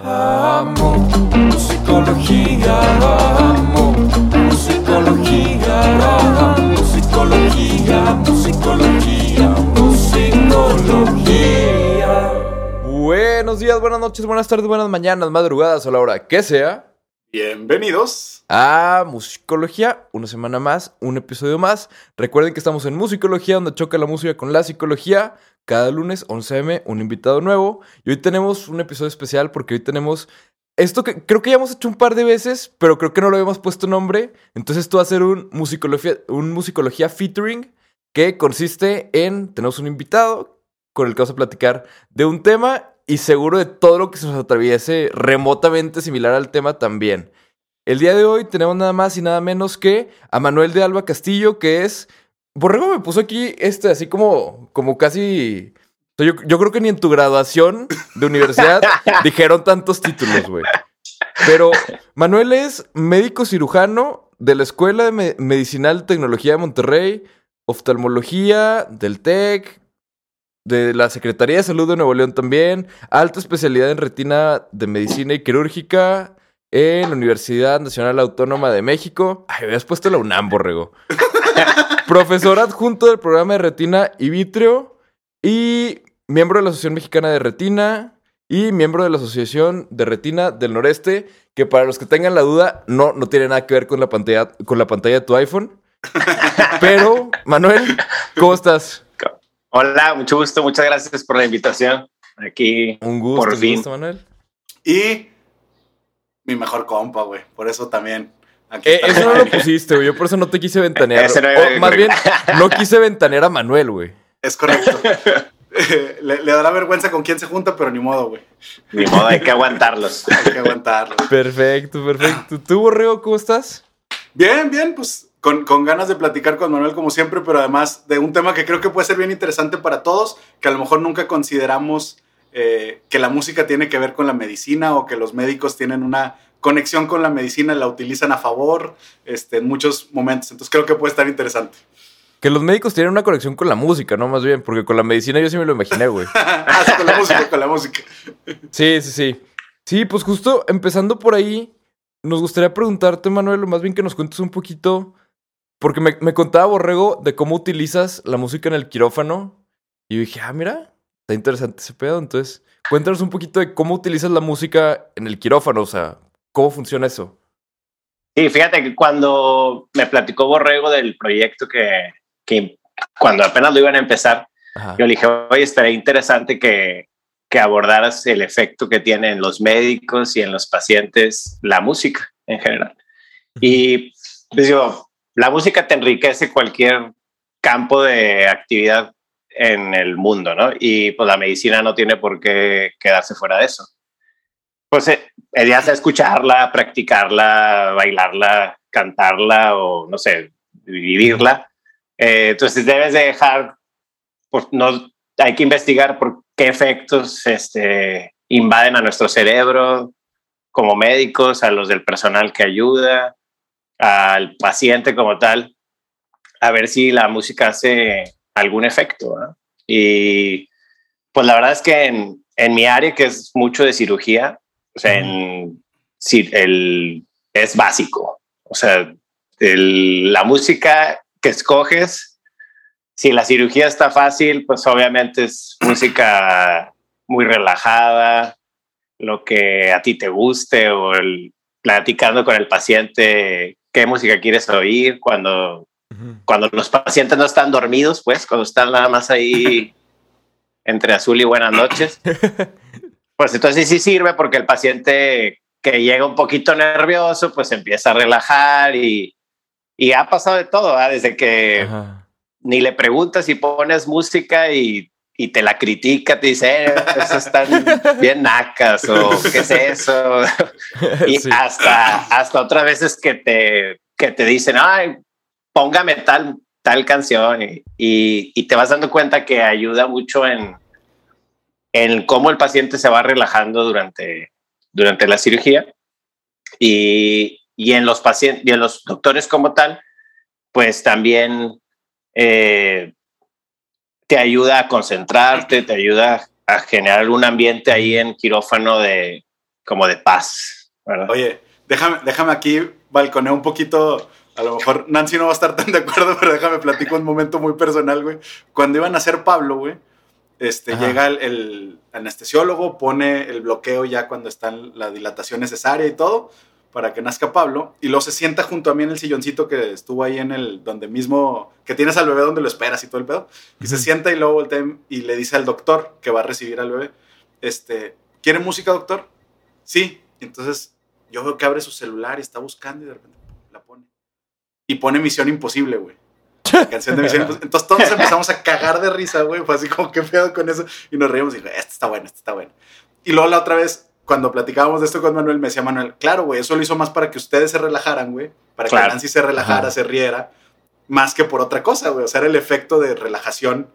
Amo musicología, amo musicología, musicología, musicología, musicología. Buenos días, buenas noches, buenas tardes, buenas mañanas, madrugadas o la hora que sea. Bienvenidos. A Musicología, una semana más, un episodio más. Recuerden que estamos en Musicología, donde choca la música con la psicología. Cada lunes, 11am, un invitado nuevo. Y hoy tenemos un episodio especial porque hoy tenemos esto que creo que ya hemos hecho un par de veces, pero creo que no lo habíamos puesto nombre. Entonces esto va a ser un musicología, un musicología featuring que consiste en, tenemos un invitado con el que vamos a platicar de un tema y seguro de todo lo que se nos atraviese remotamente similar al tema también. El día de hoy tenemos nada más y nada menos que a Manuel de Alba Castillo, que es... Borrego me puso aquí este así como, como casi... Yo, yo creo que ni en tu graduación de universidad dijeron tantos títulos, güey. Pero Manuel es médico cirujano de la Escuela de Me- Medicinal Tecnología de Monterrey, oftalmología del TEC, de la Secretaría de Salud de Nuevo León también, alta especialidad en retina de medicina y quirúrgica en la Universidad Nacional Autónoma de México. Ay, habías puesto la UNAM, borrego. Profesor adjunto del programa de retina y vitrio y miembro de la Asociación Mexicana de Retina y miembro de la Asociación de Retina del Noreste, que para los que tengan la duda, no, no tiene nada que ver con la pantalla, con la pantalla de tu iPhone. Pero, Manuel, ¿cómo estás? Hola, mucho gusto, muchas gracias por la invitación. Aquí, Un gusto, Por un fin. gusto, Manuel. Y mi mejor compa, güey. Por eso también. Eh, eso no lo pusiste, güey. Yo por eso no te quise ventanear. Ese no O, más bien, no quise ventanear a Manuel, güey. Es correcto. le, le dará vergüenza con quién se junta, pero ni modo, güey. ni modo, hay que aguantarlos. Hay que aguantarlo. Perfecto, perfecto. ¿Tú, Borrego, cómo estás? Bien, bien, pues con, con ganas de platicar con Manuel como siempre, pero además de un tema que creo que puede ser bien interesante para todos, que a lo mejor nunca consideramos eh, que la música tiene que ver con la medicina o que los médicos tienen una conexión con la medicina la utilizan a favor este, en muchos momentos. Entonces creo que puede estar interesante. Que los médicos tienen una conexión con la música, ¿no? Más bien, porque con la medicina yo sí me lo imaginé, güey. Ah, sí, con la música, con la música. Sí, sí, sí. Sí, pues justo empezando por ahí, nos gustaría preguntarte, Manuel, más bien que nos cuentes un poquito, porque me, me contaba Borrego de cómo utilizas la música en el quirófano. Y yo dije, ah, mira, está interesante ese pedo. Entonces, cuéntanos un poquito de cómo utilizas la música en el quirófano, o sea, cómo funciona eso. Sí, fíjate que cuando me platicó Borrego del proyecto que, que cuando apenas lo iban a empezar, Ajá. yo le dije, oye, estaría interesante que, que abordaras el efecto que tiene en los médicos y en los pacientes la música en general. Y pues digo, la música te enriquece cualquier campo de actividad en el mundo, ¿no? Y pues la medicina no tiene por qué quedarse fuera de eso. Pues eh, ya sea escucharla, practicarla, bailarla, cantarla o no sé, vivirla. Eh, entonces debes de dejar, pues no, hay que investigar por qué efectos este, invaden a nuestro cerebro como médicos, a los del personal que ayuda, al paciente como tal, a ver si la música hace algún efecto. ¿no? Y pues la verdad es que en, en mi área, que es mucho de cirugía, o sea, en, sí, el, es básico. O sea, el- la música que escoges, si la cirugía está fácil, pues obviamente es música muy relajada, lo que a ti te guste o el, platicando con el paciente qué música quieres oír cuando, cuando los pacientes no están dormidos, pues cuando están nada más ahí entre azul y buenas noches. Pues entonces sí sirve porque el paciente que llega un poquito nervioso, pues empieza a relajar y, y ha pasado de todo, ¿ah? desde que Ajá. ni le preguntas si pones música y, y te la critica, te dice, eh, eso están bien nacas o qué es eso. y Sí. hasta, hasta otras veces que te, que te dicen, ay, póngame tal, tal canción y, y, y te vas dando cuenta que ayuda mucho en, en cómo el paciente se va relajando durante, durante la cirugía y, y en los pacientes y en los doctores como tal, pues también eh, te ayuda a concentrarte, te ayuda a generar un ambiente ahí en quirófano de como de paz. ¿verdad? Oye, déjame, déjame aquí balconear un poquito. A lo mejor Nancy no va a estar tan de acuerdo, pero déjame platico un momento muy personal, güey. Cuando iban a hacer Pablo, güey, este, Ajá. llega el, el anestesiólogo, pone el bloqueo ya cuando está la dilatación necesaria y todo, para que nazca Pablo, y luego se sienta junto a mí en el silloncito que estuvo ahí en el, donde mismo, que tienes al bebé donde lo esperas y todo el pedo, y se sienta y luego voltea y le dice al doctor que va a recibir al bebé, este, ¿quiere música, doctor? Sí, entonces yo veo que abre su celular y está buscando y de repente la pone. Y pone Misión Imposible, güey. La canción de Misión Imposible. Entonces todos empezamos a cagar de risa, güey. Fue así como, ¿qué pedo con eso? Y nos reímos y dije, esto está bueno, esto está bueno. Y luego la otra vez, cuando platicábamos de esto con Manuel, me decía Manuel, claro, güey, eso lo hizo más para que ustedes se relajaran, güey. Para que Claro. Nancy se relajara, Ajá. se riera. Más que por otra cosa, güey. O sea, era el efecto de relajación,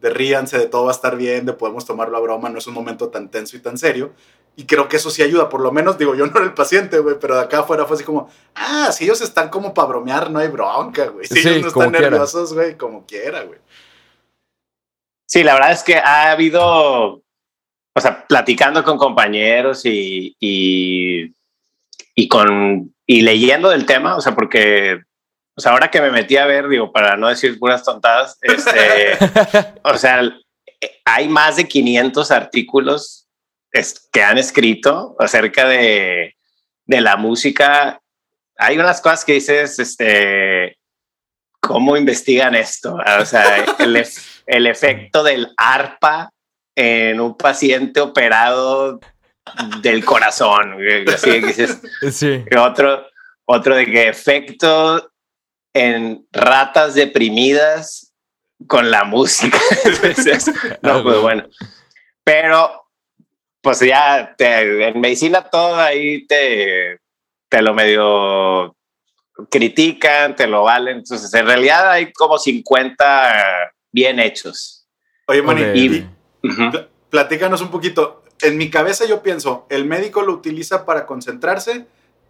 de ríanse, de todo va a estar bien, de podemos tomarlo a broma, no es un momento tan tenso y tan serio. Y creo que eso sí ayuda, por lo menos, digo, yo no era el paciente, güey, pero de acá afuera fue así como, ah, si ellos están como para bromear, no hay bronca, güey. Si Sí, ellos no están quiera. nerviosos, güey, como quiera, güey. Sí, la verdad es que ha habido, o sea, platicando con compañeros y, y, y con, y leyendo del tema, o sea, porque, o sea, ahora que me metí a ver, digo, para no decir puras tontadas, este, o sea, hay más de 500 artículos es- que han escrito acerca de, de la música. Hay unas cosas que dices, este, ¿cómo investigan esto? O sea, el, el efecto del arpa en un paciente operado del corazón. Así que dices, Sí. otro, otro de que efecto en ratas deprimidas con la música. Entonces, no, Ah, pues bueno. Pero, pues ya te- en medicina todo ahí te, te lo medio critican, te lo valen. Entonces, en realidad hay como 50 bien hechos. Oye, Manny, Ok. y Ujú. pl- platícanos un poquito. En mi cabeza yo pienso, el médico lo utiliza para concentrarse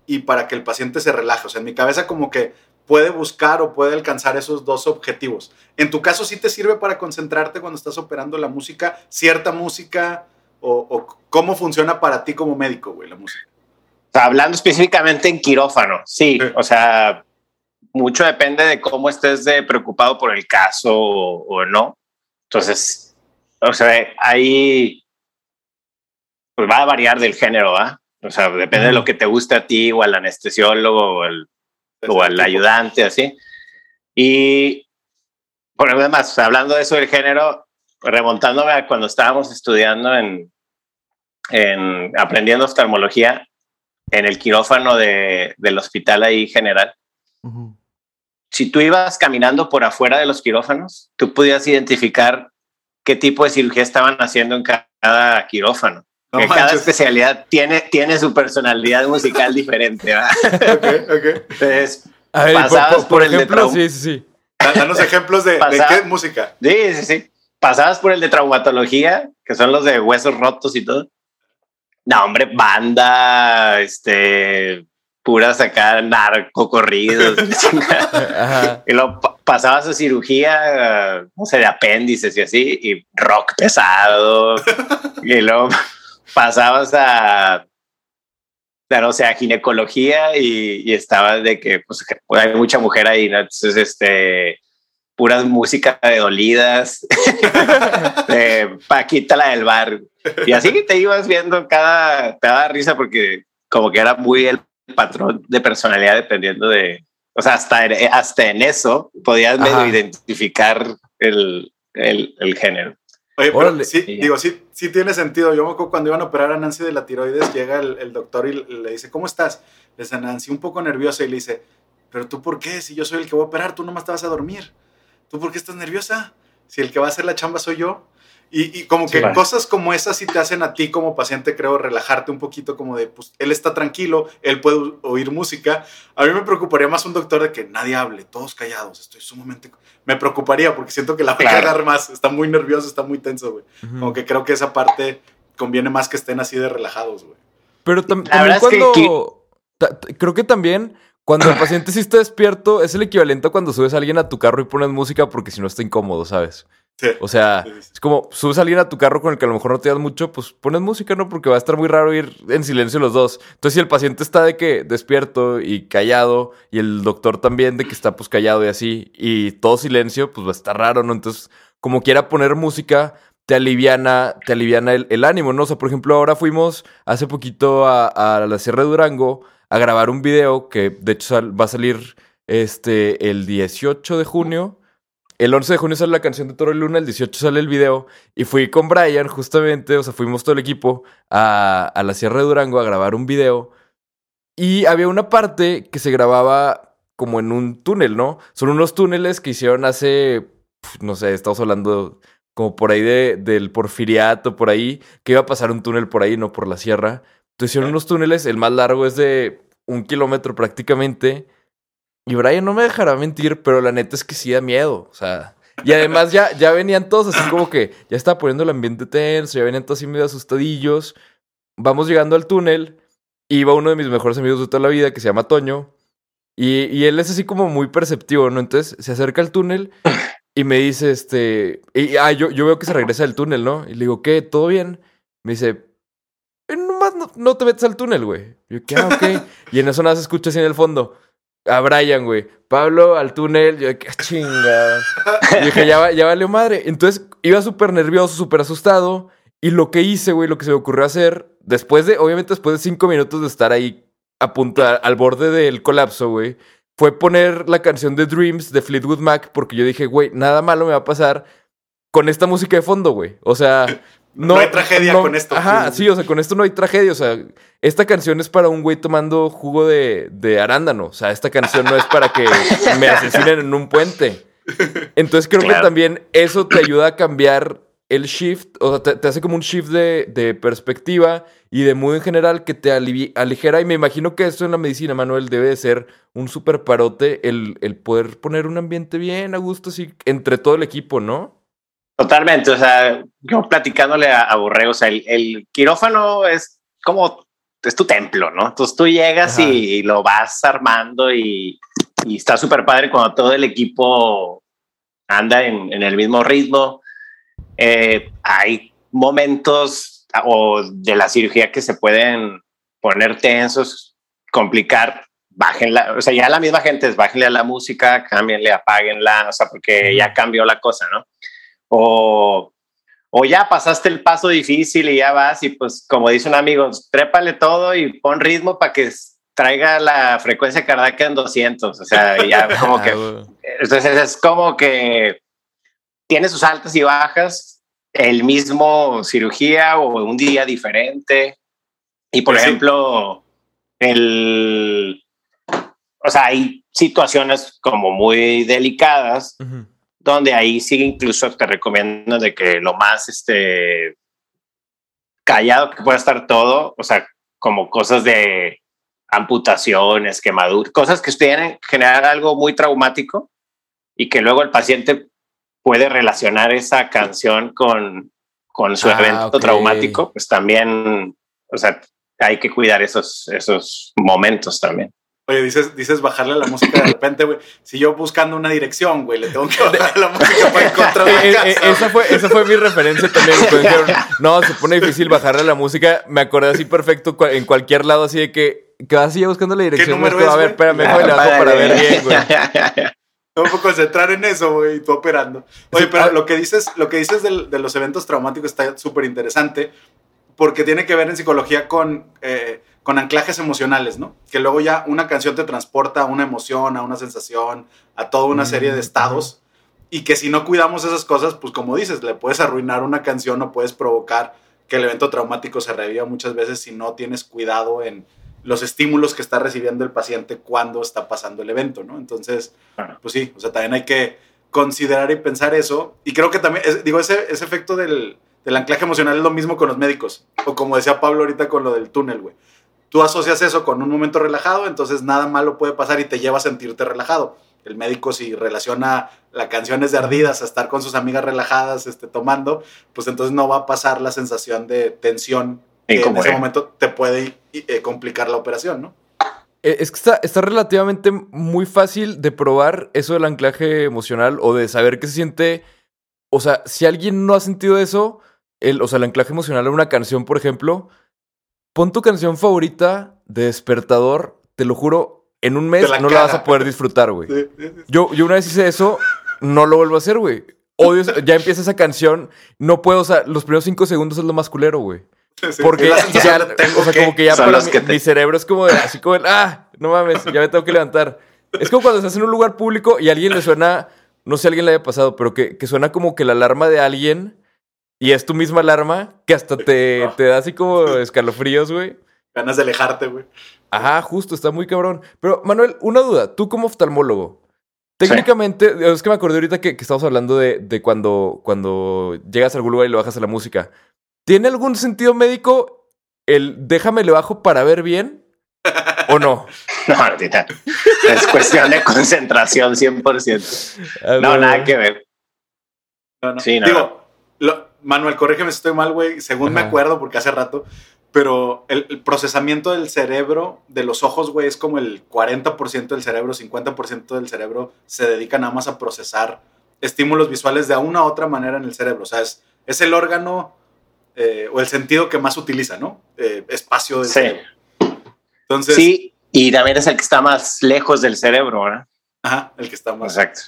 y para que el paciente se relaje. O sea, en mi cabeza como que puede buscar o puede alcanzar esos dos objetivos. En tu caso, ¿sí te sirve para concentrarte cuando estás operando la música, cierta música? ¿O, o cómo funciona para ti como médico, güey, la música? O sea, hablando específicamente en quirófano, sí, Sí. o sea, mucho depende de cómo estés de preocupado por el caso o, o no. Entonces, o sea, ahí pues va a variar del género, ¿va? O sea, depende de lo que te guste a ti o al anestesiólogo o al, o al ayudante, así. Y, por además, hablando de eso del género, remontándome a cuando estábamos estudiando en, en aprendiendo oftalmología en el quirófano de, del hospital ahí general. Ujú. Si tú ibas caminando por afuera de los quirófanos, tú podías identificar qué tipo de cirugía estaban haciendo en cada quirófano. No que cada especialidad tiene, tiene su personalidad musical diferente. ¿va? Ok, ok. Entonces, A ver, Pasabas por- por por el de ejemplo, Trump. sí, sí, sí. Da- Danos ejemplos de, de Pasaba- qué música. Sí, sí, sí. Pasabas por el de traumatología, que son los de huesos rotos y todo. No, hombre, banda, este, puras acá, narcocorridos. Ajá. y luego pa- pasabas a cirugía, no sé, de apéndices y así, y rock pesado. y luego pasabas a, a, no sé, a ginecología y, y estaba de que, pues, que hay mucha mujer ahí, ¿no? Entonces, este, puras música de dolidas, de Paquita la del bar. Y así que te ibas viendo cada, te daba risa porque como que era muy el patrón de personalidad dependiendo de, o sea, hasta en, hasta en eso podías medio identificar el, el, el género. Oye, pero Órale. sí, digo, sí, sí tiene sentido. Yo me acuerdo cuando iban a operar a Nancy de la tiroides, llega el, el doctor y le dice, ¿cómo estás? Le dice Nancy, un poco nerviosa, y le dice, ¿pero tú por qué? Si yo soy el que voy a operar, tú nomás te vas a dormir. ¿Tú por qué estás nerviosa? Si el que va a hacer la chamba soy yo. Y, y como que Sí, vale. cosas como esas sí te hacen a ti como paciente, creo, relajarte un poquito como de, pues, él está tranquilo, él puede oír música. A mí me preocuparía más un doctor de que nadie hable, todos callados, estoy sumamente... Me preocuparía porque siento que la va a Claro. cagar más, está muy nervioso, está muy tenso, güey. Como que creo que esa parte conviene más que estén así de relajados, güey. Pero tam- La también que cuando... ta- creo que también cuando el paciente sí está despierto es el equivalente a cuando subes a alguien a tu carro y pones música porque si no está incómodo, ¿sabes? Sí. O sea, Sí, sí, sí. es como subes a alguien a tu carro con el que a lo mejor no te das mucho, pues pones música, ¿no? Porque va a estar muy raro ir en silencio los dos. Entonces, si el paciente está de que despierto y callado, y el doctor también de que está pues callado y así, y todo silencio, pues va a estar raro, ¿no? Entonces, como quiera poner música, te aliviana, te aliviana el, el ánimo, ¿no? O sea, por ejemplo, ahora fuimos hace poquito a, a la Sierra de Durango a grabar un video que de hecho va a salir este el 18 de junio. El 11 de junio sale la canción de Toro y Luna, el 18 sale el video. Y fui con Brian, justamente, o sea, fuimos todo el equipo a, a la Sierra de Durango a grabar un video. Y había una parte que se grababa como en un túnel, ¿no? Son unos túneles que hicieron hace, no sé, estamos hablando como por ahí de, del Porfiriato, por ahí, que iba a pasar un túnel por ahí, no por la sierra. Entonces hicieron unos túneles, el más largo es de un kilómetro prácticamente. Y Brian no me dejará mentir, pero la neta es que sí da miedo. O sea, y además ya, ya venían todos así como que ya estaba poniendo el ambiente tenso, ya venían todos así medio asustadillos. Vamos llegando al túnel. Iba uno de mis mejores amigos de toda la vida que se llama Toño. Y, y él es así como muy perceptivo, ¿no? Entonces se acerca al túnel y me dice, este. Y, ah, yo, yo veo que se regresa del túnel, ¿no? Y le digo, ¿qué? ¿Todo bien? Me dice, "Eh, nomás no, te metes al túnel, güey. Yo, ¿qué? Ah, ok. y en eso nada se escucha así en el fondo. A Brian, güey. Pablo al túnel. Yo, qué chinga. Y dije, ya, ya valió madre. Entonces iba súper nervioso, súper asustado. Y lo que hice, güey, lo que se me ocurrió hacer, después de, obviamente después de cinco minutos de estar ahí a- al borde del colapso, güey, fue poner la canción de Dreams de Fleetwood Mac, porque yo dije, güey, nada malo me va a pasar con esta música de fondo, güey. O sea, no, No hay tragedia con esto. Ajá, sí, o sea, con esto no hay tragedia. O sea, esta canción es para un güey tomando jugo de, de arándano. O sea, esta canción no es para que me asesinen en un puente. Entonces creo que también eso te ayuda a cambiar el shift, o sea, te, te hace como un shift de, de perspectiva y de mood en general que te alivi- aligera. Y me imagino que eso en la medicina, Manuel, debe de ser un super parote el, el poder poner un ambiente bien a gusto así entre todo el equipo, ¿no? Totalmente, o sea, yo platicándole a, a Borrego, o sea, el, el quirófano es como, es tu templo, ¿no? Entonces tú llegas Ajá. y lo vas armando y, y está súper padre cuando todo el equipo anda en, en el mismo ritmo. Eh, hay momentos o de la cirugía que se pueden poner tensos, complicar, bájenla, o sea, ya la misma gente es bájenle a la música, cámbienle, apáguenla, o sea, porque ya cambió la cosa, ¿no? O, o ya pasaste el paso difícil y ya vas y pues como dice un amigo, trépale todo y pon ritmo para que traiga la frecuencia cardíaca en 200, o sea, ya como que, Ah, entonces es como que tiene sus altas y bajas, el mismo cirugía o un día diferente. Y por Pues sí. ejemplo, el, o sea, hay situaciones como muy delicadas Ujú. Donde ahí sí incluso te recomiendo de que lo más este callado que pueda estar todo, o sea, como cosas de amputaciones, quemaduras, cosas que pueden generar algo muy traumático y que luego el paciente puede relacionar esa canción con, con su Ah, evento traumático, pues también, o sea, hay que cuidar esos, esos momentos también. Oye, dices, dices bajarle la música de repente, güey. Si yo buscando una dirección, güey, le tengo que bajar la música para encontrar la Eh, casa. eh, esa, fue, esa fue mi referencia también. dijeron, no, se pone difícil bajarle la música. Me acordé así perfecto en cualquier lado, así de que, que vas así buscando la dirección. es, a ver, espérame, Ah, déjame le bajo para ver bien, güey. No me puedo concentrar en eso, güey, y tú operando. Oye, pero ah. lo que dices, lo que dices del- de los eventos traumáticos está súper interesante porque tiene que ver en psicología con, eh, con anclajes emocionales, ¿no? Que luego ya una canción te transporta a una emoción, a una sensación, a toda una serie de estados. Y que si no cuidamos esas cosas, pues como dices, le puedes arruinar una canción o puedes provocar que el evento traumático se reviva muchas veces si no tienes cuidado en los estímulos que está recibiendo el paciente cuando está pasando el evento, ¿no? Entonces, pues sí, o sea, también hay que considerar y pensar eso. Y creo que también, es- digo, ese, ese efecto del, del anclaje emocional es lo mismo con los médicos. O como decía Pablo ahorita con lo del túnel, güey. Tú asocias eso con un momento relajado, entonces nada malo puede pasar y te lleva a sentirte relajado. El médico si relaciona las canciones de ardidas a estar con sus amigas relajadas este, tomando, pues entonces no va a pasar la sensación de tensión que en ese es. momento te puede eh, complicar la operación, ¿no? Eh, Es que está, está relativamente muy fácil de probar eso del anclaje emocional o de saber qué se siente o sea, si alguien no ha sentido eso, el, o sea, el anclaje emocional en una canción, por ejemplo, pon tu canción favorita de despertador, te lo juro, en un mes la no la vas a poder disfrutar, güey. Sí, sí, sí. Yo, yo una vez hice eso, no lo vuelvo a hacer, güey. Odio, ya empieza esa canción, no puedo, o sea, los primeros cinco segundos es lo más culero, güey. Porque ya, tengo o sea, que- como que ya Son para los mi, que te- mi cerebro es como de, así como el, ah, no mames, ya me tengo que levantar. Es como cuando estás en un lugar público y a alguien le suena, no sé si a alguien le haya pasado, pero que, que suena como que la alarma de alguien y es tu misma alarma que hasta te, te da así como escalofríos, güey. Ganas de alejarte, güey. Ajá, justo, está muy cabrón. Pero, Manuel, una duda. Tú como oftalmólogo, técnicamente, es que me acordé ahorita que, que estamos hablando de, de cuando, cuando llegas a algún lugar y le bajas a la música. ¿Tiene algún sentido médico el déjame le bajo para ver bien o no? No, ahorita. Es cuestión de concentración 100%. No, nada que ver. No, no. Sí, no, Digo, lo- Manuel, corrígeme si estoy mal, güey. Según me acuerdo, porque hace rato. Pero el, el procesamiento del cerebro, de los ojos, güey, es como el 40% del cerebro, 50% del cerebro se dedica nada más a procesar estímulos visuales de una u otra manera en el cerebro. O sea, es, es el órgano eh, o el sentido que más utiliza, ¿no? Eh, espacio del Sí. cerebro. Entonces, Sí, y también es el que está más lejos del cerebro, ¿verdad? Ajá, el que está más. Exacto.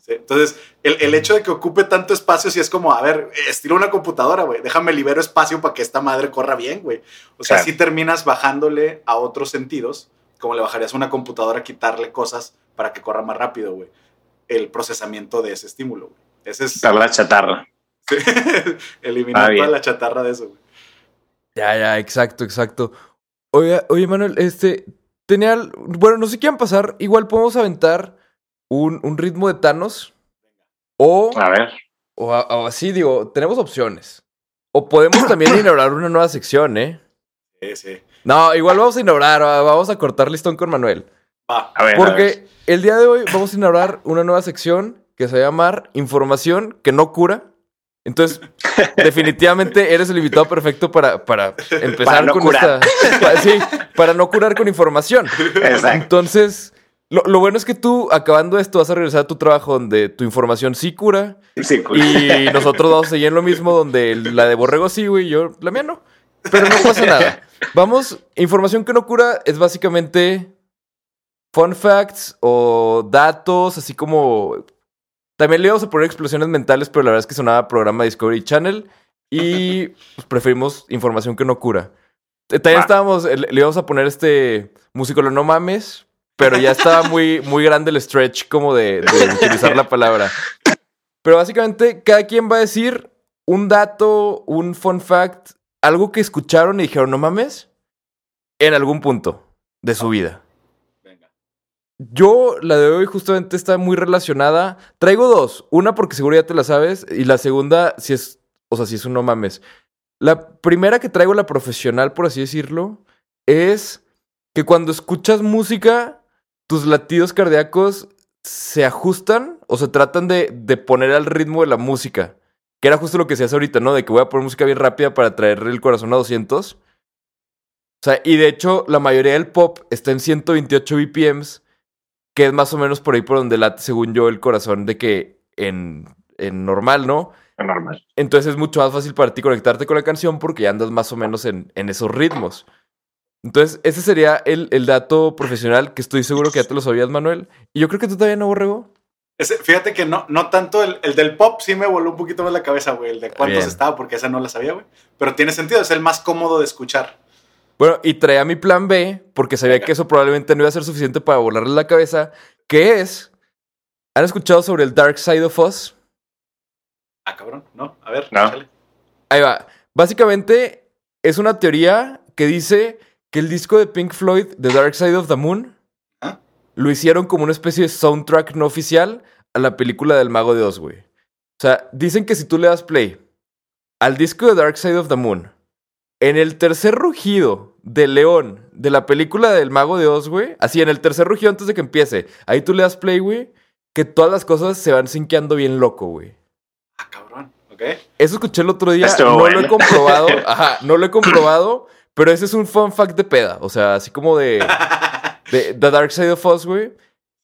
Sí, Entonces, el, el hecho de que ocupe tanto espacio, sí es como, a ver, estilo una computadora, güey. Déjame libero espacio para que esta madre corra bien, güey. O sea, Claro. si terminas bajándole a otros sentidos, como le bajarías a una computadora, quitarle cosas para que corra más rápido, güey. El procesamiento de ese estímulo, güey. Ese es Está la chatarra. sí, eliminar Ah, toda la chatarra de eso, güey. Ya, ya, exacto, exacto. Oye, oye, Manuel, este, tenía, bueno, no sé qué van a pasar. Igual podemos aventar un, un ritmo de Thanos o... A ver. O, así, digo, tenemos opciones. O podemos también inaugurar una nueva sección, ¿eh? Sí, sí. No, igual vamos a inaugurar, va- vamos a cortar listón con Manuel. Va. A ver. a ver. Porque el día de hoy vamos a inaugurar una nueva sección que se va a llamar Información que no cura. Entonces, definitivamente eres el invitado perfecto para, para empezar Para no con curar. esta. para- sí, para no curar con información. Exacto. Entonces, lo, lo bueno es que tú, acabando esto, vas a regresar a tu trabajo donde tu información sí cura. Sí, cool. Y nosotros vamos a seguir en lo mismo, donde la de Borrego sí, güey, yo la mía no. Pero no pasa nada. Vamos, información que no cura es básicamente fun facts o datos, así como... También le íbamos a poner explosiones mentales, pero la verdad es que sonaba programa Discovery Channel y pues, preferimos información que no cura. Eh, También estábamos, le le íbamos a poner este músico, no mames, pero ya estaba muy, muy grande el stretch como de, de utilizar la palabra. Pero básicamente cada quien va a decir un dato, un fun fact, algo que escucharon y dijeron, no mames, en algún punto de su vida. Yo, la de hoy justamente está muy relacionada. Traigo dos. Una porque seguro ya te la sabes. Y la segunda, si es, o sea, si es un no mames. La primera que traigo, la profesional, por así decirlo, es que cuando escuchas música, tus latidos cardíacos se ajustan o se tratan de, de poner al ritmo de la música. Que era justo lo que se hace ahorita, ¿no? De que voy a poner música bien rápida para traer el corazón a 200. O sea, y de hecho, la mayoría del pop está en 128 BPMs, que es más o menos por ahí por donde late, según yo, el corazón de que en, en normal, ¿no? Normal. Entonces es mucho más fácil para ti conectarte con la canción porque ya andas más o menos en, en esos ritmos. Entonces, ese sería el, el dato profesional que estoy seguro que ya te lo sabías, Manuel. Y yo creo que tú todavía no, Borrego. Ese- fíjate que no, no tanto el, el del pop, sí me voló un poquito más la cabeza, güey. El de cuántos Bien. estaba, porque esa no la sabía, güey. Pero tiene sentido, es el más cómodo de escuchar. Bueno, y traía mi plan B porque sabía que eso probablemente no iba a ser suficiente para volarle la cabeza, que es... ¿Han escuchado sobre el Dark Side of Us? Ah, cabrón, ¿no? A ver, No. Ahí va. Básicamente es una teoría que dice que el disco de Pink Floyd, The Dark Side of the Moon, ¿Ah? lo hicieron como una especie de soundtrack no oficial a la película del Mago de Oz, güey. O sea, dicen que si tú le das play al disco de Dark Side of the Moon, en el tercer rugido del león de la película del Mago de Oz, güey, así en el tercer rugido antes de que empiece, ahí tú le das play, güey, que todas las cosas se van sinqueando bien loco, güey. Ah, cabrón, ¿ok? Eso escuché el otro día, Estuvo no lo he comprobado, ajá, no lo he comprobado, pero ese es un fun fact de peda, o sea, así como de, de The Dark Side of Us, güey.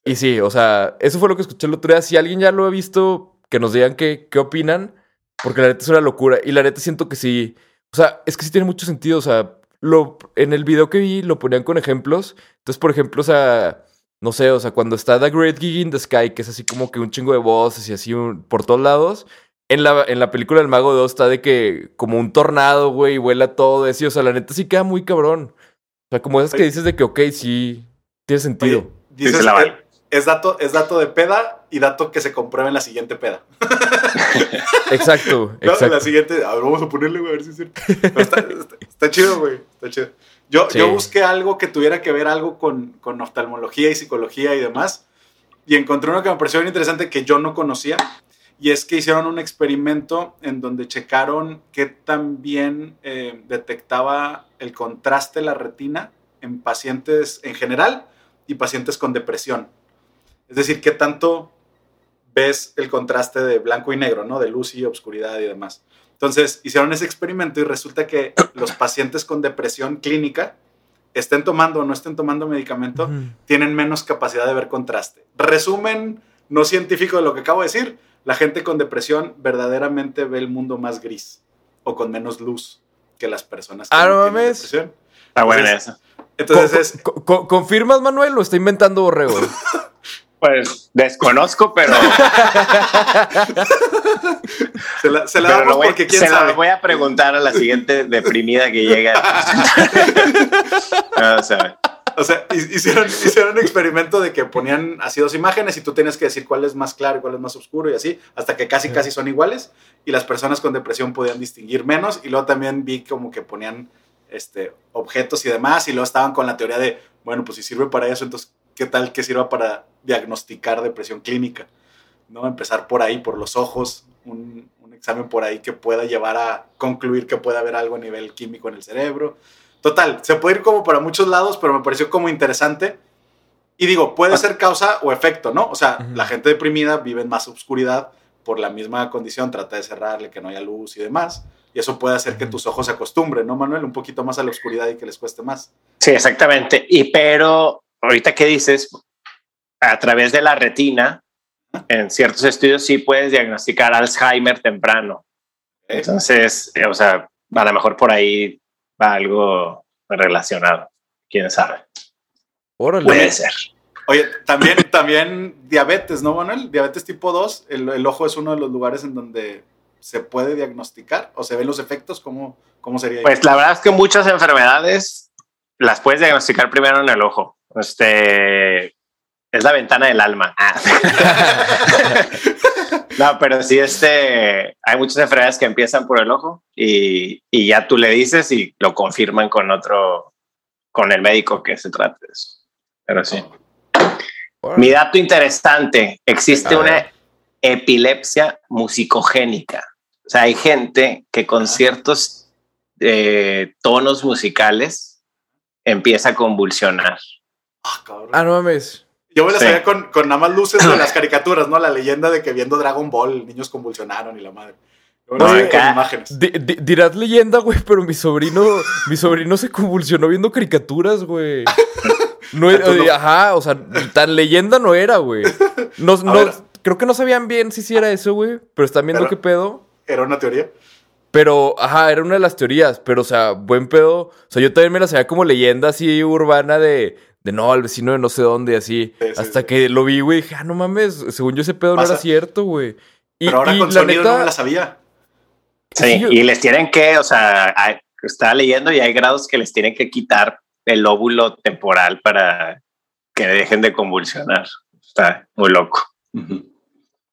Y sí, o sea, eso fue lo que escuché el otro día. Si alguien ya lo ha visto, que nos digan qué, qué opinan, porque la neta es una locura. Y la neta siento que sí, o sea, es que sí tiene mucho sentido, o sea, lo, en el video que vi lo ponían con ejemplos. Entonces, por ejemplo, o sea, no sé, o sea, cuando está The Great Gig in the Sky, que es así como que un chingo de voces y así un- por todos lados. En la, en la película del Mago 2 está de que como un tornado, güey, y vuela todo así. O sea, la neta sí queda muy cabrón. O sea, como esas que dices de que, ok, sí, tiene sentido. Oye, dices, se la vale. Es, dato, es dato de peda y dato que se comprueba en la siguiente peda. Exacto, No, en la siguiente, a ver, vamos a ponerle, güey, a ver si es cierto. Está, está- está chido, güey. Está chido. Yo, Sí. yo busqué algo que tuviera que ver algo con, con oftalmología y psicología y demás. Y encontré uno que me pareció bien interesante que yo no conocía. Y es que hicieron un experimento en donde checaron qué tan bien eh, detectaba el contraste de la retina en pacientes en general y pacientes con depresión. Es decir, qué tanto ves el contraste de blanco y negro, ¿no? De luz y obscuridad y demás. Entonces, hicieron ese experimento y resulta que los pacientes con depresión clínica, estén tomando o no estén tomando medicamento, tienen menos capacidad de ver contraste. Resumen no científico de lo que acabo de decir, la gente con depresión verdaderamente ve el mundo más gris o con menos luz que las personas que Ah, no tienen mames. depresión. Está buena Entonces, esa. Entonces, es, Co- co- co- ¿Confirmas, Manuel, o está inventando borrego? Pues desconozco, pero, se la, se la pero damos lo voy, porque quién se la sabe. voy a preguntar a la siguiente deprimida que llega. No, sabe. O sea, hi- hicieron, hicieron un experimento de que ponían así dos imágenes y tú tienes que decir cuál es más claro y cuál es más oscuro y así, hasta que casi casi son iguales y las personas con depresión podían distinguir menos y luego también vi como que ponían este, objetos y demás y luego estaban con la teoría de, bueno, pues si sirve para eso, entonces, ¿qué tal que sirva para diagnosticar depresión clínica? ¿No? Empezar por ahí, por los ojos, un, un examen por ahí que pueda llevar a concluir que puede haber algo a nivel químico en el cerebro. Total, se puede ir como para muchos lados, pero me pareció como interesante. Y digo, puede ser causa o efecto, ¿no? O sea, la gente deprimida vive en más oscuridad por la misma condición, trata de cerrarle, que no haya luz y demás. Y eso puede hacer que tus ojos se acostumbren, ¿no, Manuel? Un poquito más a la oscuridad y que les cueste más. Sí, exactamente. Y pero ahorita que dices, a través de la retina, en ciertos estudios sí puedes diagnosticar Alzheimer temprano. Entonces, eh, o sea, a lo mejor por ahí va algo relacionado. Quién sabe. Órale. Puede ser. Oye, también, también diabetes, ¿no, Manuel? Diabetes tipo 2, el, el ojo es uno de los lugares en donde se puede diagnosticar o se ven los efectos, ¿cómo, cómo sería? ahí? Pues la verdad es que muchas enfermedades las puedes diagnosticar primero en el ojo. Este es la ventana del alma. Ah. no, pero sí, este hay muchas enfermedades que empiezan por el ojo y, y ya tú le dices y lo confirman con otro, con el médico que se trate de eso. Pero sí. Mi dato interesante, existe una epilepsia musicogénica. O sea, hay gente que con ciertos eh, tonos musicales empieza a convulsionar. Ah, cabrón. Ah, no mames. Yo me la Sí. sabía con, con nada más luces de las caricaturas, ¿no? La leyenda de que viendo Dragon Ball, niños convulsionaron y la madre. No, acá- imágenes. Di- di- dirás leyenda, güey, pero mi sobrino, mi sobrino se convulsionó viendo caricaturas, güey. No era, Entonces, no- ajá, o sea, tan leyenda no era, güey. No, creo que no sabían bien si sí era eso, güey, pero están viendo Pero- qué pedo. Era una teoría. Pero, ajá, era una de las teorías, pero, o sea, buen pedo. O sea, yo también me la sabía como leyenda así urbana de, de no, al vecino de no sé dónde, así. Sí, sí, hasta sí. que lo vi, güey, dije, ah, no mames, según yo ese pedo no era cierto, güey. Y, Pero ahora y con la sonido neta- no me la sabía. Sí, yo- y les tienen que, o sea, hay- estaba leyendo y hay grados que les tienen que quitar el lóbulo temporal para que dejen de convulsionar. Está muy loco.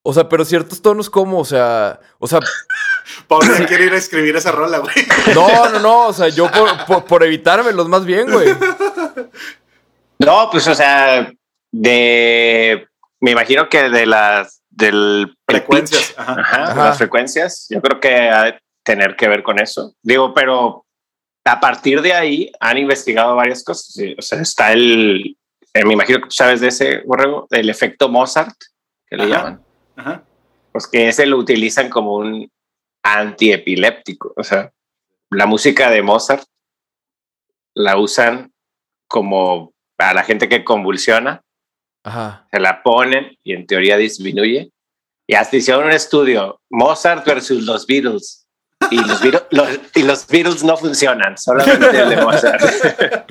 O sea, pero ciertos tonos como, o sea, o sea, Pablo ya quiere ir a escribir esa rola, güey. no, no, no, o sea, yo por, por, por evitármelos más bien, güey. No, pues, o sea, de, me imagino que de las, del el Frecuencias. pitch, Ajá. ajá, de Ajá. las frecuencias, yo creo que ha de tener que ver con eso. Digo, pero a partir de ahí han investigado varias cosas. sí, O sea, está el, eh, me imagino que tú sabes de ese borrego, el efecto Mozart, que le Ajá. llaman. Ajá. Pues que ese lo utilizan como un antiepiléptico. O sea, la música de Mozart la usan como para la gente que convulsiona, Ajá. se la ponen y en teoría disminuye. Y hasta hicieron un estudio, Mozart versus los Beatles. Y los, Beatles, los, y los Beatles no funcionan, solamente el de Mozart.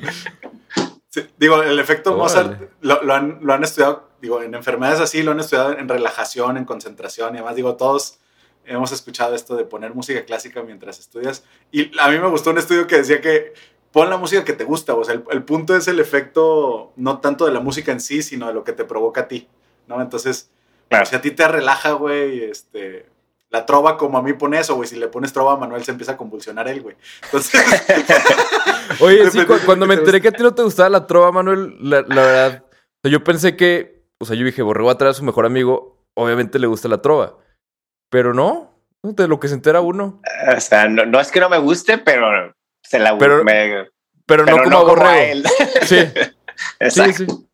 Sí, digo, el efecto Órale. Mozart lo, lo han, lo han estudiado, digo, en enfermedades así, lo han estudiado en relajación, en concentración y además, digo, todos hemos escuchado esto de poner música clásica mientras estudias. Y a mí me gustó un estudio que decía que pon la música que te gusta, o sea, el, el punto es el efecto no tanto de la música en sí, sino de lo que te provoca a ti, ¿no? Entonces, Claro. si a ti te relaja, güey, este... La trova, como a mí pone eso, güey. Si le pones trova a Manuel, se empieza a convulsionar él, güey. Entonces, Oye, sí, cu- cuando me te enteré que a ti no te gustaba la trova, Manuel, la, la verdad, yo pensé que, o sea, yo dije, Borrego va a traer a su mejor amigo, obviamente le gusta la trova. Pero no, de lo que se entera uno. O sea, no, no es que no me guste, pero se la Pero- me- Pero, pero no como a él. Sí, sí, Exacto. sí.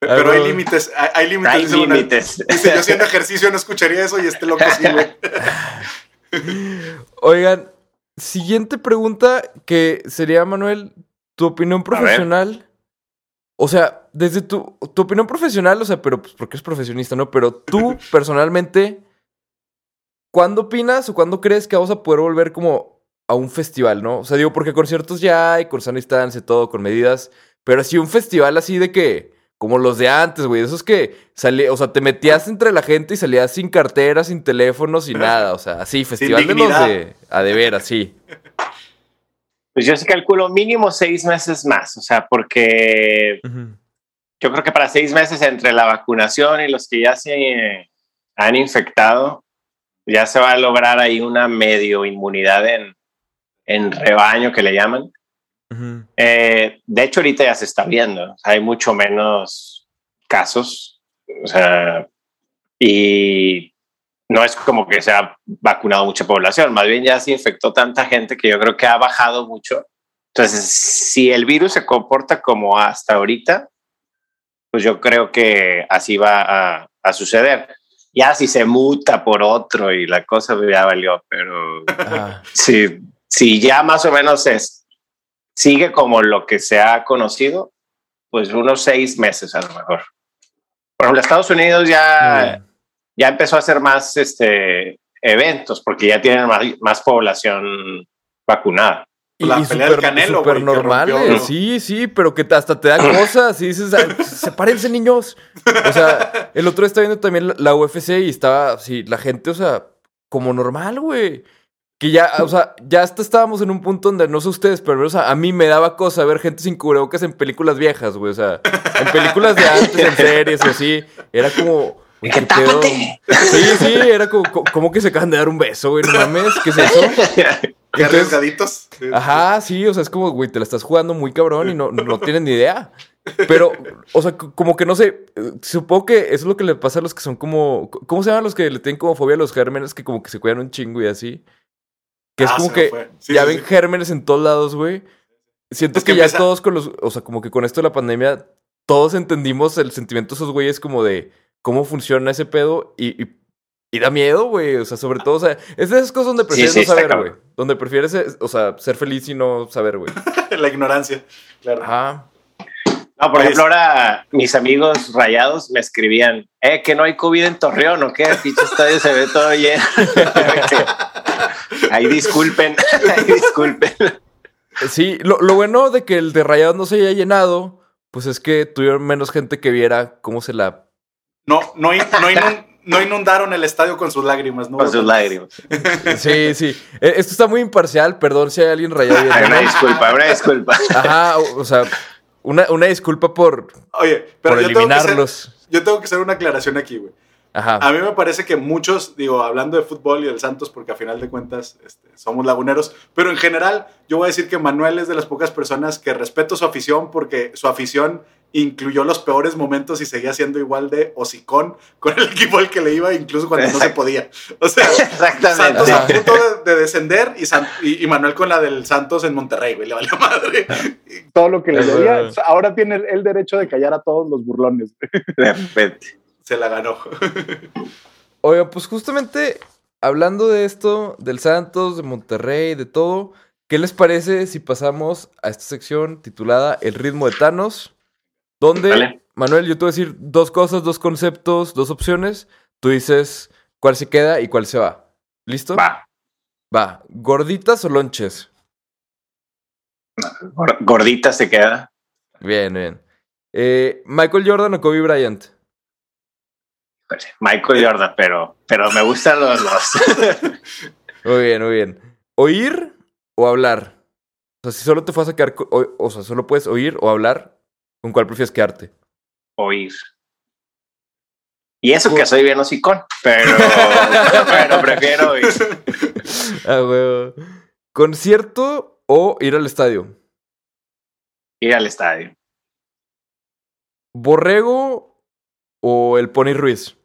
pero hay límites, hay, hay límites. Hay límites. Dice, yo haciendo ejercicio no escucharía eso y este loco sí, güey. Oigan, siguiente pregunta que sería, Manuel, tu opinión ver. profesional. O sea, desde tu, tu opinión profesional, o sea, pero pues porque es profesionista, ¿no? Pero tú personalmente, ¿cuándo opinas o cuándo crees que vamos a poder volver como a un festival, ¿no? O sea, digo, porque conciertos ya hay, con sana distancia y todo, con medidas, pero así un festival así de que, como los de antes, güey, esos que salía, o sea, te metías entre la gente y salías sin cartera, sin teléfono, sin nada, o sea, así, festival de los de, a de veras, sí. Pues yo sí calculo mínimo seis meses más, o sea, porque yo creo que para seis meses entre la vacunación y los que ya se han infectado, ya se va a lograr ahí una medio inmunidad en, en rebaño que le llaman. Eh, de hecho, ahorita ya se está viendo, hay mucho menos casos, o sea, y no es como que se ha vacunado mucha población, más bien ya se infectó tanta gente que yo creo que ha bajado mucho. Entonces, si el virus se comporta como hasta ahorita, pues yo creo que así va a, a suceder. Ya si se muta por otro y la cosa ya valió, pero Ah, si, si ya más o menos es, sigue como lo que se ha conocido, pues unos seis meses a lo mejor. Por ejemplo, Estados Unidos ya. Ya empezó a hacer más este, eventos porque ya tienen más, más población vacunada. Y, La y pelea del Canelo, súper güey, que normales. rompió, ¿no? Sí, sí, pero que hasta te dan cosas y dices, "Ay, sepárense niños. O sea, el otro día estaba viendo también la, UFC y estaba así, la gente, o sea, como normal, güey. Que ya, o sea, ya hasta estábamos en un punto donde no sé ustedes, pero o sea, a mí me daba cosa ver gente sin cubrebocas en películas viejas, güey. O sea, en películas de antes, en series y así. Era como. Güey, ¡Que tápate! Sí, sí, era como, co- como que se acaban de dar un beso, güey. No mames, ¿qué es eso? Qué arriesgaditos. Ajá, sí, o sea, es como, güey, te la estás jugando muy cabrón y no, no tienen ni idea. Pero, o sea, como que no sé, supongo que eso es lo que le pasa a los que son como, ¿cómo se llaman los que le tienen como fobia a los gérmenes que como que se cuidan un chingo y así? Que es Ah, como que. Sí, ya sí, ven sí. gérmenes en todos lados, güey. Siento Es que, que ya empieza- todos con los, o sea, como que con esto de la pandemia, todos entendimos el sentimiento de esos güeyes como de cómo funciona ese pedo y, y, y da miedo, güey. O sea, sobre todo, o sea, es de esas cosas donde prefieres sí, no saber, güey. Donde prefieres, o sea, ser feliz y no saber, güey. La ignorancia. Claro. Ajá. No, por ejemplo, ahora mis amigos rayados me escribían, eh, que no hay COVID en Torreón, ¿o qué? El pinche estadio se ve todo lleno. Ahí disculpen, ahí disculpen. Sí, lo, lo bueno de que el de Rayados no se haya llenado, pues es que tuvieron menos gente que viera cómo se la. No, no, in- no, inun- no inundaron el estadio con sus lágrimas, ¿no? Con sus lágrimas. Sí, sí. Eh, Esto está muy imparcial, perdón si hay alguien rayado. Ay, viendo. una disculpa, una disculpa. Ajá, o, sea, una, una disculpa por, Oye, pero por yo tengo, que hacer, eliminarlos. yo tengo que hacer una aclaración aquí, güey. Ajá. A mí me parece que muchos, digo, hablando de fútbol y del Santos, porque a final de cuentas este, somos laguneros, pero en general yo voy a decir que Manuel es de las pocas personas que respeto su afición porque su afición incluyó los peores momentos y seguía siendo igual de hocicón con el equipo al que le iba, incluso cuando no se podía. O sea, Exactamente. Santos a punto de, de descender y, San- y, y Manuel con la del Santos en Monterrey, güey, le valió madre. todo lo que le debía. Ahora tiene el, el derecho de callar a todos los burlones. De repente. Se la ganó. Oigan, pues justamente hablando de esto, del Santos, de Monterrey, de todo, ¿qué les parece si pasamos a esta sección titulada El ritmo de Thanos? Donde, Vale. Manuel, yo te voy a decir dos cosas, dos conceptos, dos opciones. Tú dices cuál se queda y cuál se va. ¿Listo? Va. Va. ¿Gorditas o lonches? Gor- Gordita se queda. Bien, bien. Eh, ¿Michael Jordan o Kobe Bryant? Híjole, Michael Jordan, pero, pero me gustan los dos. Muy bien, muy bien. ¿Oír o hablar? O sea, si solo te fueras a quedar... O, o sea, solo puedes oír o hablar, ¿con cuál prefieres quedarte? Oír. Y eso que soy bien hocicón, pero, pero prefiero oír. Ah, huevo. ¿Concierto o ir al estadio? Ir al estadio. ¿Borrego o el Pony Ruiz?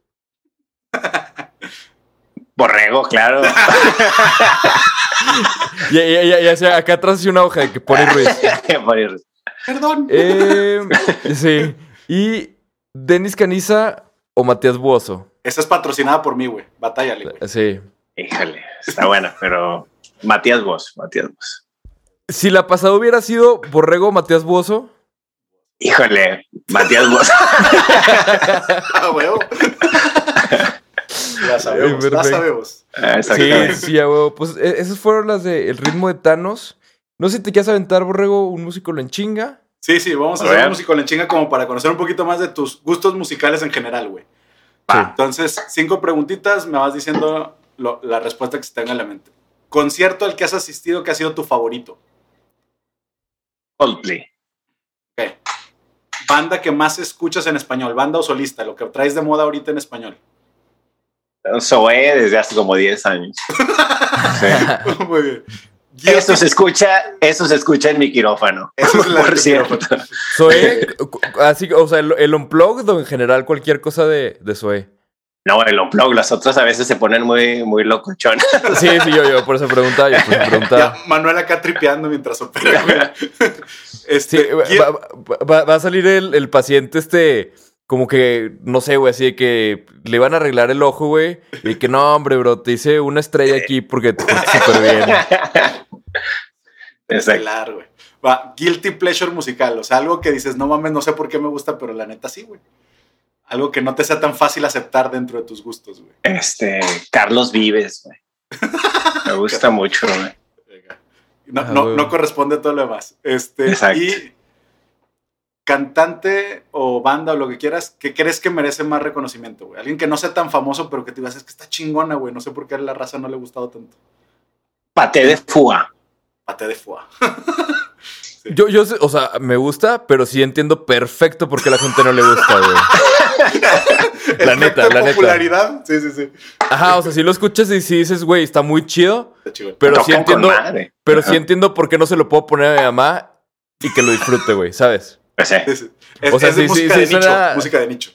Borrego, claro. Ya, ya, ya, ya sea, acá atrás hay una hoja de que Pony Ruiz. Por ir. Perdón. Eh, sí. ¿Y Denis Caniza o Matías Buoso? Esa es patrocinada por mí, güey. Batállale, güey. Sí. Híjole, está buena, pero Matías Vos, Matías Vos. Si la pasada hubiera sido Borrego o Matías Buoso, Híjole, Matías Vos. Ah, huevo. Ya sabemos, ya sabemos. Sí, sí, a huevo. Pues e- esas fueron las de El ritmo de Thanos. No sé si te quieres aventar, Borrego, un músico lo enchinga. Sí, sí, vamos a A hacer ver. música en chinga como para conocer un poquito más de tus gustos musicales en general, güey. Va. Entonces, cinco preguntitas, me vas diciendo lo- la respuesta que se tenga en la mente. Concierto al que has asistido que ha sido tu favorito. Coldplay. Ok. Banda que más escuchas en español, banda o solista, lo que traes de moda ahorita en español. Zoé desde hace como 10 años. Sí. Muy bien. Eso se escucha, eso se escucha en mi quirófano. Eso es la Por cierto. Zoe, cu- así, o sea, el, el unplugged o en general cualquier cosa de, de Zoe. No, el unplug, las otras a veces se ponen muy, muy locochonas. Sí, sí, yo, yo, por eso preguntaba, yo por eso preguntaba. Ya, Manuel acá tripeando mientras opera, güey. Sí, Este, va, va- a salir el, el paciente este, como que, no sé, güey, así de que le iban a arreglar el ojo, güey, y que no, hombre, bro, te hice una estrella aquí porque te súper bien. Exacto. Estelar, güey. Va, guilty pleasure musical. O sea, algo que dices, no mames, no sé por qué me gusta, pero la neta sí, güey. Algo que no te sea tan fácil aceptar dentro de tus gustos, güey. Este, Carlos Vives, güey. Me gusta mucho, güey. No, Ah, no, güey. no corresponde a todo lo demás. Este, Exacto. y cantante o banda o lo que quieras, que crees que merece más reconocimiento, güey. Alguien que no sea tan famoso, pero que te digas, es que está chingona, güey. No sé por qué a la raza no le ha gustado tanto. Paté de Fua. Pate de foie. Yo, yo, sé- o sea, me gusta, pero sí entiendo perfecto por qué a la gente no le gusta, güey. La neta, la neta. popularidad. Sí, sí, sí. Ajá, o sea, si lo escuchas y si dices, güey, está muy chido, Está chingón. pero sí entiendo, pero sí entiendo por qué no se lo puedo poner a mi mamá y que lo disfrute, güey, ¿sabes? Pues, eh, Sí, sí. Es, O sea, es de sí, sí, música sí, de nicho. suena- Música de nicho.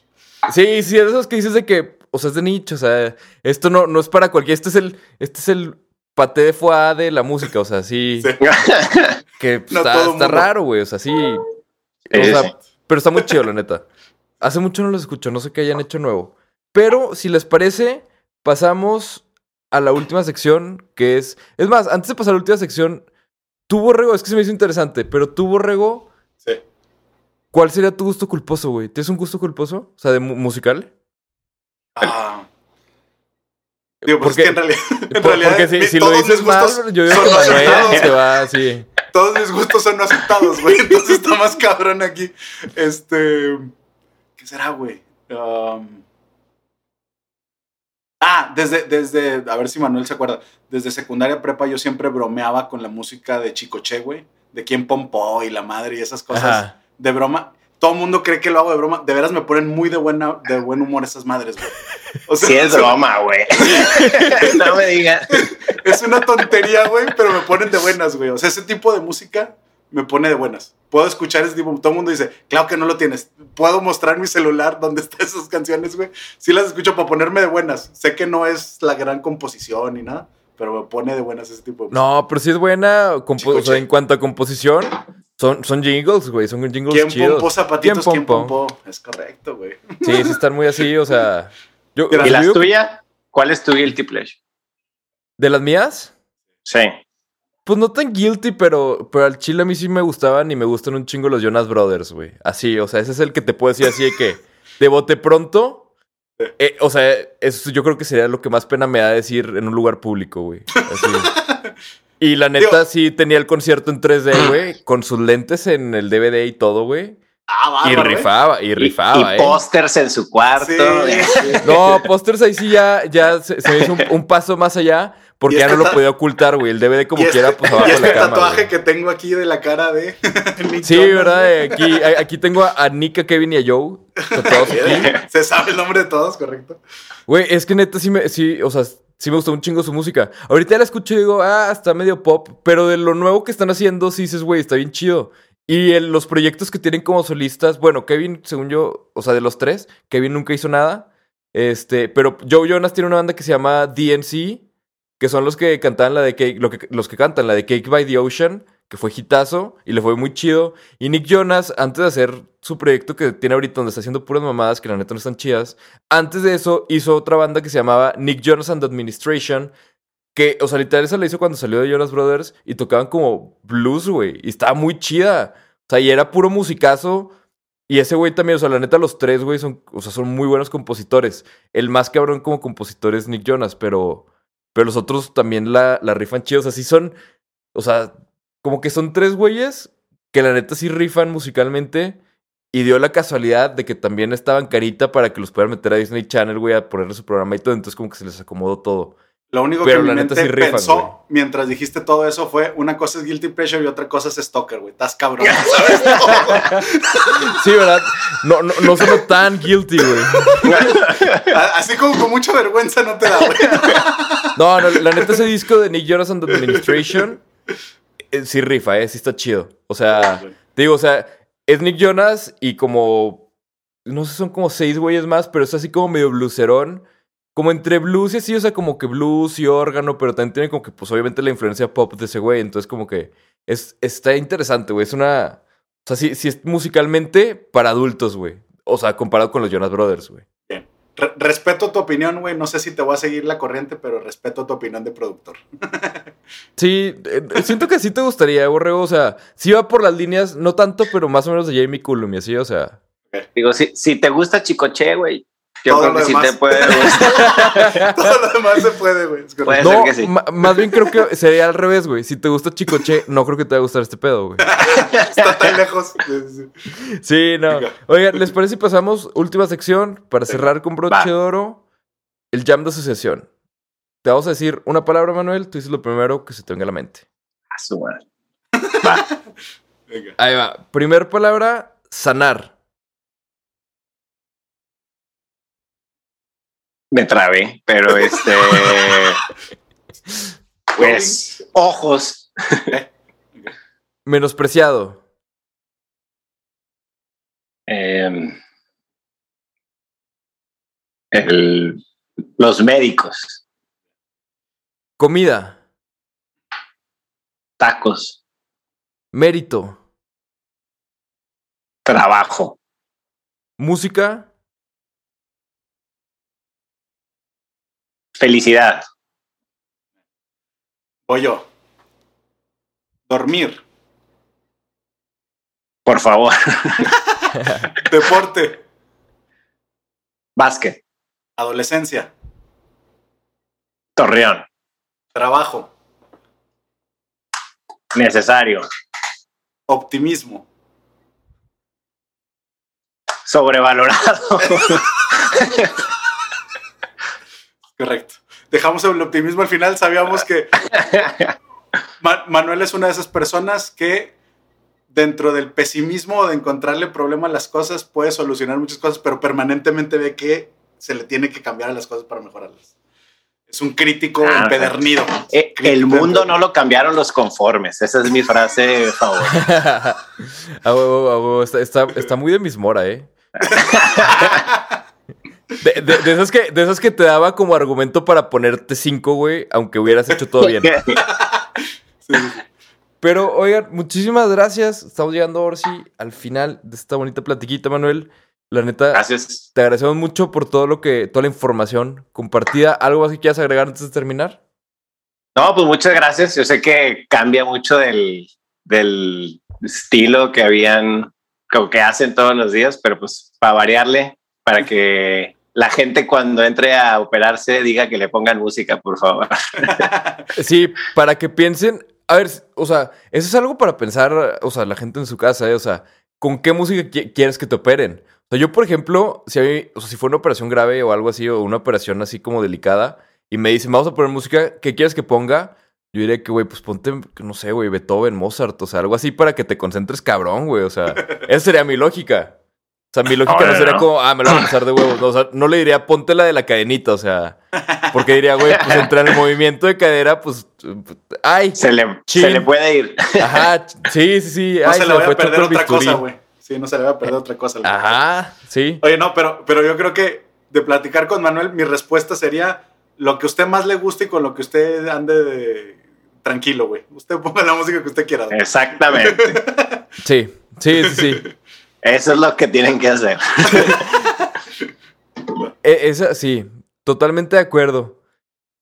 Sí, sí, es de esos que dices de que, o sea, es de nicho, o sea, esto no, no es para cualquiera, este es el, este es el paté de foie de la música, o sea, sí, Sí. que pues, No está, raro, güey, o sea, sí, o sea, pero está muy chido, la neta. Hace mucho no los escucho, no sé qué hayan hecho nuevo. Pero, si les parece, pasamos a la última sección, que es... Es más, antes de pasar a la última sección, tú, Borrego, es que se me hizo interesante, pero tú, Borrego, Sí. ¿cuál sería tu gusto culposo, güey? ¿Tienes un gusto culposo? O sea, de mu- musical. Ah. Digo, pues Porque- es que en realidad, en Por- realidad porque si, lo dices mis gustos mal, yo digo son que aceptados. se va así. Todos mis gustos son no aceptados, güey. Entonces está más cabrón aquí. Este. ¿Qué será, güey? Um, ah, desde, desde. A ver si Manuel se acuerda. Desde secundaria prepa yo siempre bromeaba con la música de Chicoche, güey. De quién pompó y la madre y esas cosas. Ajá. De broma. Todo el mundo cree que lo hago de broma. De veras me ponen muy de, buena, de buen humor esas madres, güey. O sea, Sí es broma, güey. no me digas. Es una tontería, güey, pero me ponen de buenas, güey. O sea, ese tipo de música me pone de buenas. Puedo escuchar ese tipo. Todo el mundo dice, claro que no lo tienes. Puedo mostrar mi celular donde están esas canciones, güey. Sí las escucho para ponerme de buenas. Sé que no es la gran composición ni nada, pero me pone de buenas ese tipo de música. No, pero sí es buena. o sea, en cuanto a composición, son, son jingles, güey. Son jingles ¿Quién chidos. pompó zapatitos? ¿Quién pompó? pompó? Es correcto, güey. Sí, sí están muy así, o sea. Yo, ¿Y yo la digo que- tuya? ¿Cuál es tu guilty pleasure? ¿De las mías? Sí. Pues no tan guilty, pero, pero al chile a mí sí me gustaban y me gustan un chingo los Jonas Brothers, güey. Así, o sea, ese es el que te puedo decir así de que de bote pronto. Eh, o sea, eso yo creo que sería lo que más pena me da decir en un lugar público, güey. Así. Y la neta Digo- sí tenía el concierto en 3D, güey, con sus lentes en el DVD y todo, güey. Ah, Y ¿eh? rifaba, y Y, rifaba, y eh. pósters en su cuarto. Sí. No, pósters ahí sí ya, ya se, se hizo un, un paso más allá porque Y ya este no lo ta- podía ocultar, güey. El DVD como y quiera, este, pues abajo y de este la cama. tatuaje que tengo aquí de la cara de Sí, ¿verdad? Eh, Aquí, a- aquí tengo a, a Nick, a Kevin y a Joe tatuados aquí. Se sabe el nombre de todos, correcto. Güey, es que neta sí me, sí, o sea, sí me gustó un chingo su música. Ahorita la escucho y digo, ah, está medio pop, pero de lo nuevo que están haciendo, sí dices, güey, está bien chido. Y el- los proyectos que tienen como solistas, bueno, Kevin, según yo, o sea, de los tres, Kevin nunca hizo nada. Este, pero Joe Jonas tiene una banda que se llama DNC, que son los que cantaban la de que, los que cantan la de Cake by the Ocean, que fue hitazo y le fue muy chido. Y Nick Jonas, antes de hacer su proyecto que tiene ahorita, donde está haciendo puras mamadas que la neta no están chidas, antes de eso hizo otra banda que se llamaba Nick Jonas and Administration, que, o sea, literal esa la hizo cuando salió de Jonas Brothers y tocaban como blues, güey, y estaba muy chida. O sea, y era puro musicazo. Y ese güey también, o sea, la neta, los tres, güey, son, o sea, son muy buenos compositores. El más cabrón como compositor es Nick Jonas, pero, pero los otros también la, la rifan chidos. O sea, sí son, o sea, como que son tres güeyes que la neta sí rifan musicalmente. Y dio la casualidad de que también estaban carita para que los pudieran meter a Disney Channel, güey, a ponerle su programa y todo. Entonces, como que se les acomodó todo. Lo único Pero que mi mente sí rifan, pensó güey. mientras dijiste todo eso fue una cosa es Guilty Pleasure y otra cosa es Stalker, güey. Estás cabrón, ¿sabes? Sí, ¿verdad? No, no, no sonó tan guilty, güey. Así como con mucha vergüenza no te da, güey. No, no, la neta, ese disco de Nick Jonas and the Administration sí rifa, ¿eh? Sí está chido. O sea, te digo, o sea, es Nick Jonas y como. No sé, son como seis güeyes más, pero es así como medio blueserón. Como entre blues y así, o sea, como que blues y órgano, pero también tiene como que, pues obviamente la influencia pop de ese güey. Entonces, como que es, está interesante, güey. Es una. O sea, sí, sí es musicalmente para adultos, güey. O sea, comparado con los Jonas Brothers, güey. Re- respeto tu opinión, güey. No sé si te voy a seguir la corriente, pero respeto tu opinión de productor. Sí, eh, siento que sí te gustaría, Borrego. O sea, sí va por las líneas, no tanto, pero más o menos de Jamie Cullum y así, o sea. Digo, si, si te gusta Chicoche, güey, yo Todo creo lo que sí te puede gustar. Todo lo demás se puede, güey. Puede No, ser que sí. ma- más bien creo que sería al revés, güey. Si te gusta Chicoche, no creo que te va a gustar este pedo, güey. Está tan lejos. Sí, no. Oigan, ¿les parece si pasamos última sección para cerrar con broche Va. de oro? El jam de asociación. Te vamos a decir una palabra, Manuel. Tú dices lo primero que se te venga a la mente. A su madre. Venga. Ahí va. Primer palabra, sanar. Me trabé, pero este. pues, ojos. Menospreciado. em, el- los médicos, Comida. tacos, Mérito. trabajo, Música. Felicidad, Voy yo. Dormir. por favor, Deporte. básquet, Adolescencia. torreón, Trabajo. necesario, Optimismo. sobrevalorado, Correcto. Dejamos el optimismo al final. Sabíamos que Ma- Manuel es una de esas personas que dentro del pesimismo de encontrarle problema a las cosas puede solucionar muchas cosas, pero permanentemente ve que se le tiene que cambiar a las cosas para mejorarlas. Es un crítico Ah, empedernido. Eh, Crítico el mundo empedernido. no lo cambiaron los conformes, esa es mi frase favorita. Está, está, está muy de mismora, ¿eh? De, de- que, de que te daba como argumento para ponerte cinco, güey, aunque hubieras hecho todo bien. Sí. Pero, oigan, muchísimas gracias. Estamos llegando ahora sí al final de esta bonita platiquita, Manuel. La neta, Gracias. te agradecemos mucho por todo lo que, toda la información compartida. ¿Algo más que quieras agregar antes de terminar? No, pues muchas gracias. Yo sé que cambia mucho del, del estilo que habían, como que hacen todos los días, pero pues para variarle, para que la gente cuando entre a operarse diga que le pongan música, por favor. Sí, para que piensen. A ver, o sea, eso es algo para pensar, o sea, la gente en su casa, ¿eh? O sea, ¿con qué música qui- quieres que te operen? O sea, yo, por ejemplo, si, hay, o sea, si fue una operación grave o algo así, o una operación así como delicada, y me dicen, vamos a poner música, ¿qué quieres que ponga? Yo diría que, güey, pues ponte, no sé, güey, Beethoven, Mozart, o sea, algo así para que te concentres cabrón, güey. O sea, esa sería mi lógica. O sea, mi lógica no sería ¿no? como, ah, me lo voy a pasar de huevos. No, o sea, no le diría, ponte la de la cadenita, o sea, porque diría, güey, pues entra en el movimiento de cadera, pues, ay, Se le, se le puede ir. ajá, sí, sí, sí. No ay, se le fue a perder otra cosa, güey. Sí, no se le va a perder otra cosa. Ajá, sí. Oye, no, pero, pero yo creo que de platicar con Manuel, mi respuesta sería lo que a usted más le guste y con lo que usted ande de- tranquilo, güey. Usted ponga la música que usted quiera. güey. Exactamente. Sí, sí, sí, sí. Eso es lo que tienen que hacer. E- esa, sí, totalmente de acuerdo.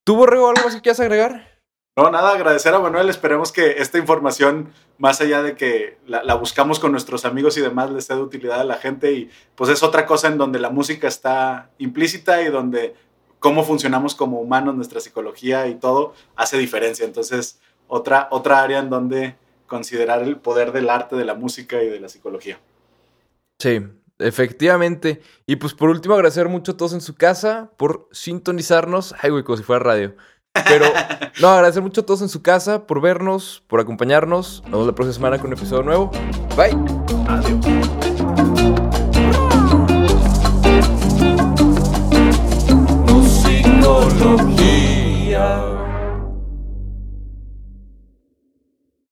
¿Tú, Borrego, algo más que quieras agregar? No, nada, agradecer a Manuel. Esperemos que esta información, más allá de que la, la buscamos con nuestros amigos y demás, les sea de utilidad a la gente. Y pues es otra cosa en donde la música está implícita y donde cómo funcionamos como humanos, nuestra psicología y todo hace diferencia. Entonces, otra, otra área en donde considerar el poder del arte, de la música y de la psicología. Sí, efectivamente. Y pues por último, agradecer mucho a todos en su casa por sintonizarnos. Ay, güey, como si fuera radio. Pero no, agradecer mucho a todos en su casa por vernos, por acompañarnos. Nos vemos la próxima semana con un episodio nuevo. Bye. Adiós.